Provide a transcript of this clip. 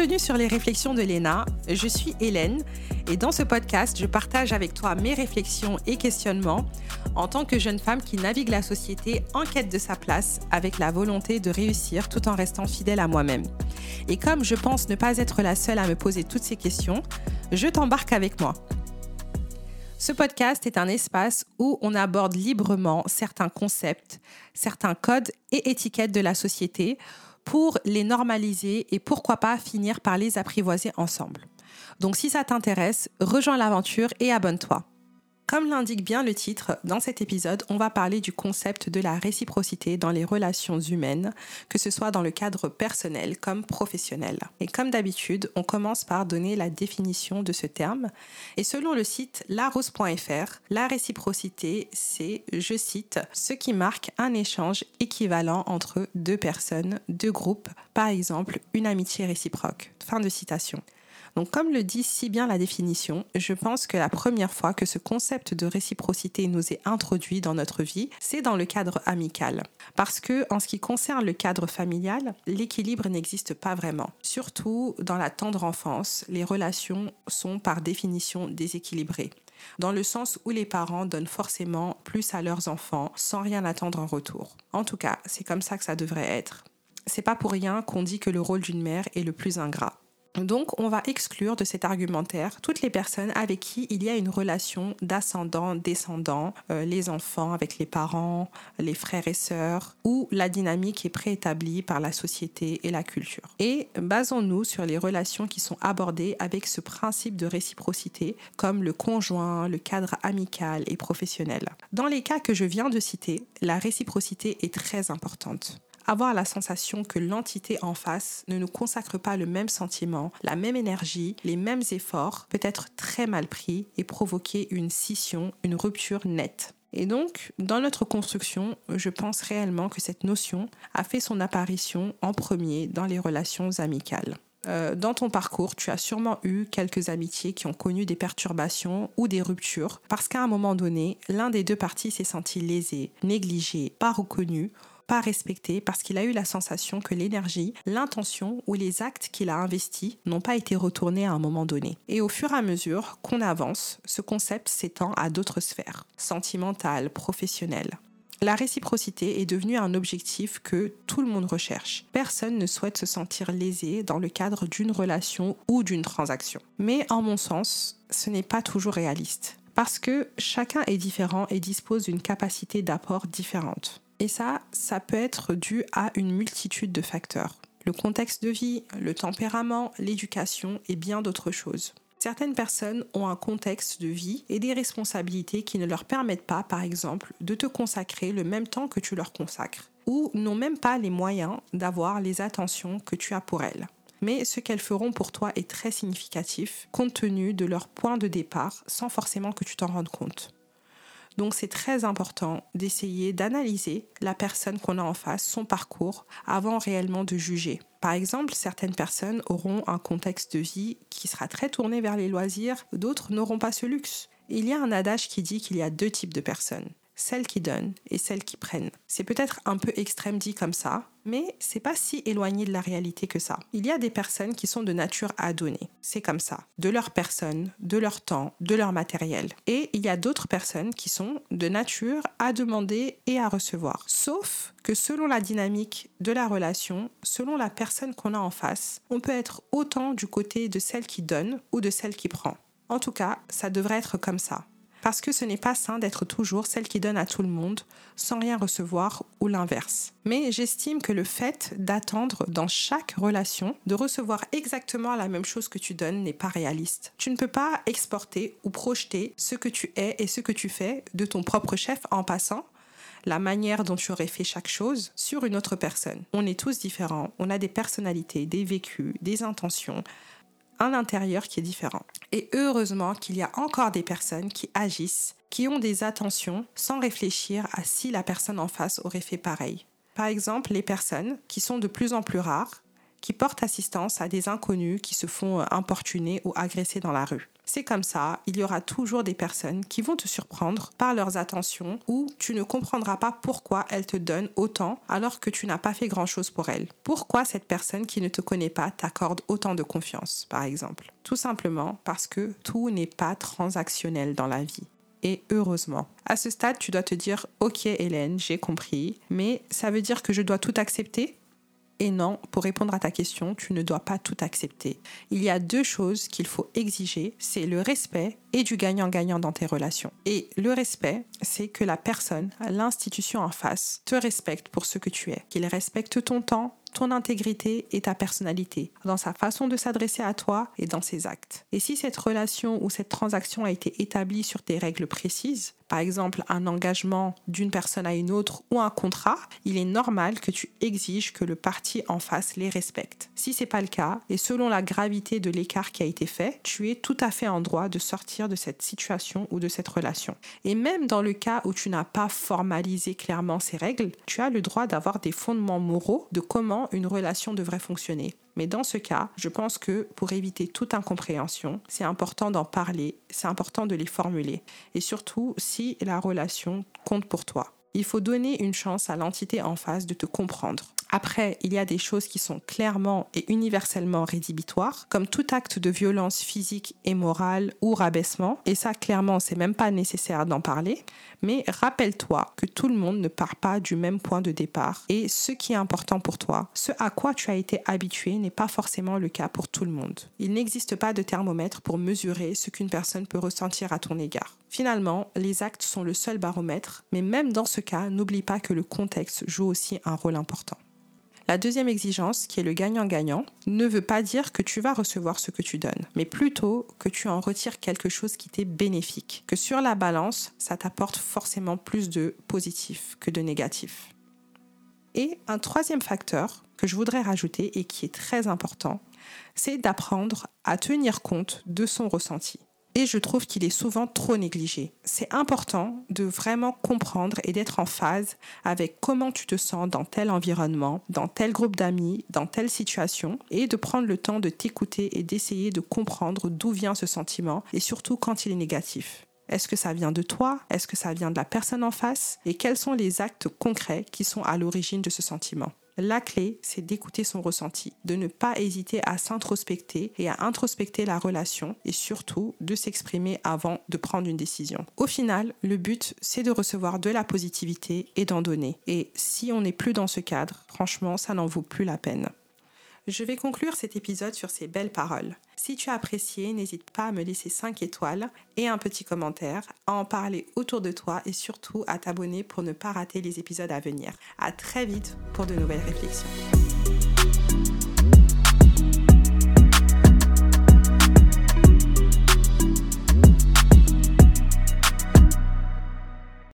Bienvenue sur les réflexions de Léna. Je suis Hélène et dans ce podcast, je partage avec toi mes réflexions et questionnements en tant que jeune femme qui navigue la société en quête de sa place avec la volonté de réussir tout en restant fidèle à moi-même. Et comme je pense ne pas être la seule à me poser toutes ces questions, je t'embarque avec moi. Ce podcast est un espace où on aborde librement certains concepts, certains codes et étiquettes de la société pour les normaliser et pourquoi pas finir par les apprivoiser ensemble. Donc si ça t'intéresse, rejoins l'aventure et abonne-toi. Comme l'indique bien le titre, dans cet épisode, on va parler du concept de la réciprocité dans les relations humaines, que ce soit dans le cadre personnel comme professionnel. Et comme d'habitude, on commence par donner la définition de ce terme. Et selon le site larousse.fr, la réciprocité, c'est, je cite, ce qui marque un échange équivalent entre deux personnes, deux groupes, par exemple une amitié réciproque. Fin de citation. Donc comme le dit si bien la définition, je pense que la première fois que ce concept de réciprocité nous est introduit dans notre vie, c'est dans le cadre amical. Parce que en ce qui concerne le cadre familial, l'équilibre n'existe pas vraiment. Surtout dans la tendre enfance, les relations sont par définition déséquilibrées dans le sens où les parents donnent forcément plus à leurs enfants sans rien attendre en retour. En tout cas, c'est comme ça que ça devrait être. C'est pas pour rien qu'on dit que le rôle d'une mère est le plus ingrat. Donc, on va exclure de cet argumentaire toutes les personnes avec qui il y a une relation d'ascendant-descendant, euh, les enfants avec les parents, les frères et sœurs, où la dynamique est préétablie par la société et la culture. Et basons-nous sur les relations qui sont abordées avec ce principe de réciprocité, comme le conjoint, le cadre amical et professionnel. Dans les cas que je viens de citer, la réciprocité est très importante avoir la sensation que l'entité en face ne nous consacre pas le même sentiment, la même énergie, les mêmes efforts peut être très mal pris et provoquer une scission, une rupture nette. Et donc, dans notre construction, je pense réellement que cette notion a fait son apparition en premier dans les relations amicales. Euh, dans ton parcours, tu as sûrement eu quelques amitiés qui ont connu des perturbations ou des ruptures parce qu'à un moment donné, l'un des deux parties s'est senti lésé, négligé, pas reconnu pas respecté parce qu'il a eu la sensation que l'énergie, l'intention ou les actes qu'il a investis n'ont pas été retournés à un moment donné. Et au fur et à mesure qu'on avance, ce concept s'étend à d'autres sphères, sentimentales, professionnelles. La réciprocité est devenue un objectif que tout le monde recherche. Personne ne souhaite se sentir lésé dans le cadre d'une relation ou d'une transaction. Mais en mon sens, ce n'est pas toujours réaliste. Parce que chacun est différent et dispose d'une capacité d'apport différente. Et ça, ça peut être dû à une multitude de facteurs. Le contexte de vie, le tempérament, l'éducation et bien d'autres choses. Certaines personnes ont un contexte de vie et des responsabilités qui ne leur permettent pas, par exemple, de te consacrer le même temps que tu leur consacres, ou n'ont même pas les moyens d'avoir les attentions que tu as pour elles. Mais ce qu'elles feront pour toi est très significatif, compte tenu de leur point de départ, sans forcément que tu t'en rendes compte. Donc c'est très important d'essayer d'analyser la personne qu'on a en face, son parcours, avant réellement de juger. Par exemple, certaines personnes auront un contexte de vie qui sera très tourné vers les loisirs, d'autres n'auront pas ce luxe. Il y a un adage qui dit qu'il y a deux types de personnes celles qui donnent et celles qui prennent. C'est peut-être un peu extrême dit comme ça, mais c'est pas si éloigné de la réalité que ça. Il y a des personnes qui sont de nature à donner. C'est comme ça. De leur personne, de leur temps, de leur matériel. Et il y a d'autres personnes qui sont de nature à demander et à recevoir. Sauf que selon la dynamique de la relation, selon la personne qu'on a en face, on peut être autant du côté de celle qui donne ou de celle qui prend. En tout cas, ça devrait être comme ça parce que ce n'est pas sain d'être toujours celle qui donne à tout le monde sans rien recevoir ou l'inverse. Mais j'estime que le fait d'attendre dans chaque relation de recevoir exactement la même chose que tu donnes n'est pas réaliste. Tu ne peux pas exporter ou projeter ce que tu es et ce que tu fais de ton propre chef en passant la manière dont tu aurais fait chaque chose sur une autre personne. On est tous différents, on a des personnalités, des vécus, des intentions, un intérieur qui est différent. Et heureusement qu'il y a encore des personnes qui agissent, qui ont des attentions sans réfléchir à si la personne en face aurait fait pareil. Par exemple, les personnes qui sont de plus en plus rares, qui portent assistance à des inconnus qui se font importuner ou agresser dans la rue. C'est comme ça, il y aura toujours des personnes qui vont te surprendre par leurs attentions ou tu ne comprendras pas pourquoi elles te donnent autant alors que tu n'as pas fait grand-chose pour elles. Pourquoi cette personne qui ne te connaît pas t'accorde autant de confiance, par exemple? Tout simplement parce que tout n'est pas transactionnel dans la vie et heureusement. À ce stade, tu dois te dire Ok, Hélène, j'ai compris, mais ça veut dire que je dois tout accepter? Et non, pour répondre à ta question, tu ne dois pas tout accepter. Il y a deux choses qu'il faut exiger, c'est le respect et du gagnant-gagnant dans tes relations. Et le respect, c'est que la personne, l'institution en face, te respecte pour ce que tu es, qu'il respecte ton temps, ton intégrité et ta personnalité, dans sa façon de s'adresser à toi et dans ses actes. Et si cette relation ou cette transaction a été établie sur des règles précises, par exemple un engagement d'une personne à une autre ou un contrat, il est normal que tu exiges que le parti en face les respecte. Si c'est pas le cas, et selon la gravité de l'écart qui a été fait, tu es tout à fait en droit de sortir de cette situation ou de cette relation. Et même dans le cas où tu n'as pas formalisé clairement ces règles, tu as le droit d'avoir des fondements moraux de une relation devrait fonctionner. Mais dans ce cas, je pense que pour éviter toute incompréhension, c'est important d'en parler, c'est important de les formuler. Et surtout, si la relation compte pour toi. Il faut donner une chance à l'entité en face de te comprendre. Après, il y a des choses qui sont clairement et universellement rédhibitoires, comme tout acte de violence physique et morale ou rabaissement. Et ça, clairement, c'est même pas nécessaire d'en parler. Mais rappelle-toi que tout le monde ne part pas du même point de départ. Et ce qui est important pour toi, ce à quoi tu as été habitué, n'est pas forcément le cas pour tout le monde. Il n'existe pas de thermomètre pour mesurer ce qu'une personne peut ressentir à ton égard. Finalement, les actes sont le seul baromètre, mais même dans ce cas, n'oublie pas que le contexte joue aussi un rôle important. La deuxième exigence, qui est le gagnant-gagnant, ne veut pas dire que tu vas recevoir ce que tu donnes, mais plutôt que tu en retires quelque chose qui t'est bénéfique, que sur la balance, ça t'apporte forcément plus de positif que de négatif. Et un troisième facteur que je voudrais rajouter et qui est très important, c'est d'apprendre à tenir compte de son ressenti et je trouve qu'il est souvent trop négligé. C'est important de vraiment comprendre et d'être en phase avec comment tu te sens dans tel environnement, dans tel groupe d'amis, dans telle situation, et de prendre le temps de t'écouter et d'essayer de comprendre d'où vient ce sentiment, et surtout quand il est négatif. Est-ce que ça vient de toi? Est-ce que ça vient de la personne en face? Et quels sont les actes concrets qui sont à l'origine de ce sentiment? La clé, c'est d'écouter son ressenti, de ne pas hésiter à s'introspecter et à introspecter la relation et surtout de s'exprimer avant de prendre une décision. Au final, le but, c'est de recevoir de la positivité et d'en donner. Et si on n'est plus dans ce cadre, franchement, ça n'en vaut plus la peine. Je vais conclure cet épisode sur ces belles paroles. Si tu as apprécié, n'hésite pas à me laisser 5 étoiles et un petit commentaire, à en parler autour de toi et surtout à t'abonner pour ne pas rater les épisodes à venir. À très vite pour de nouvelles réflexions.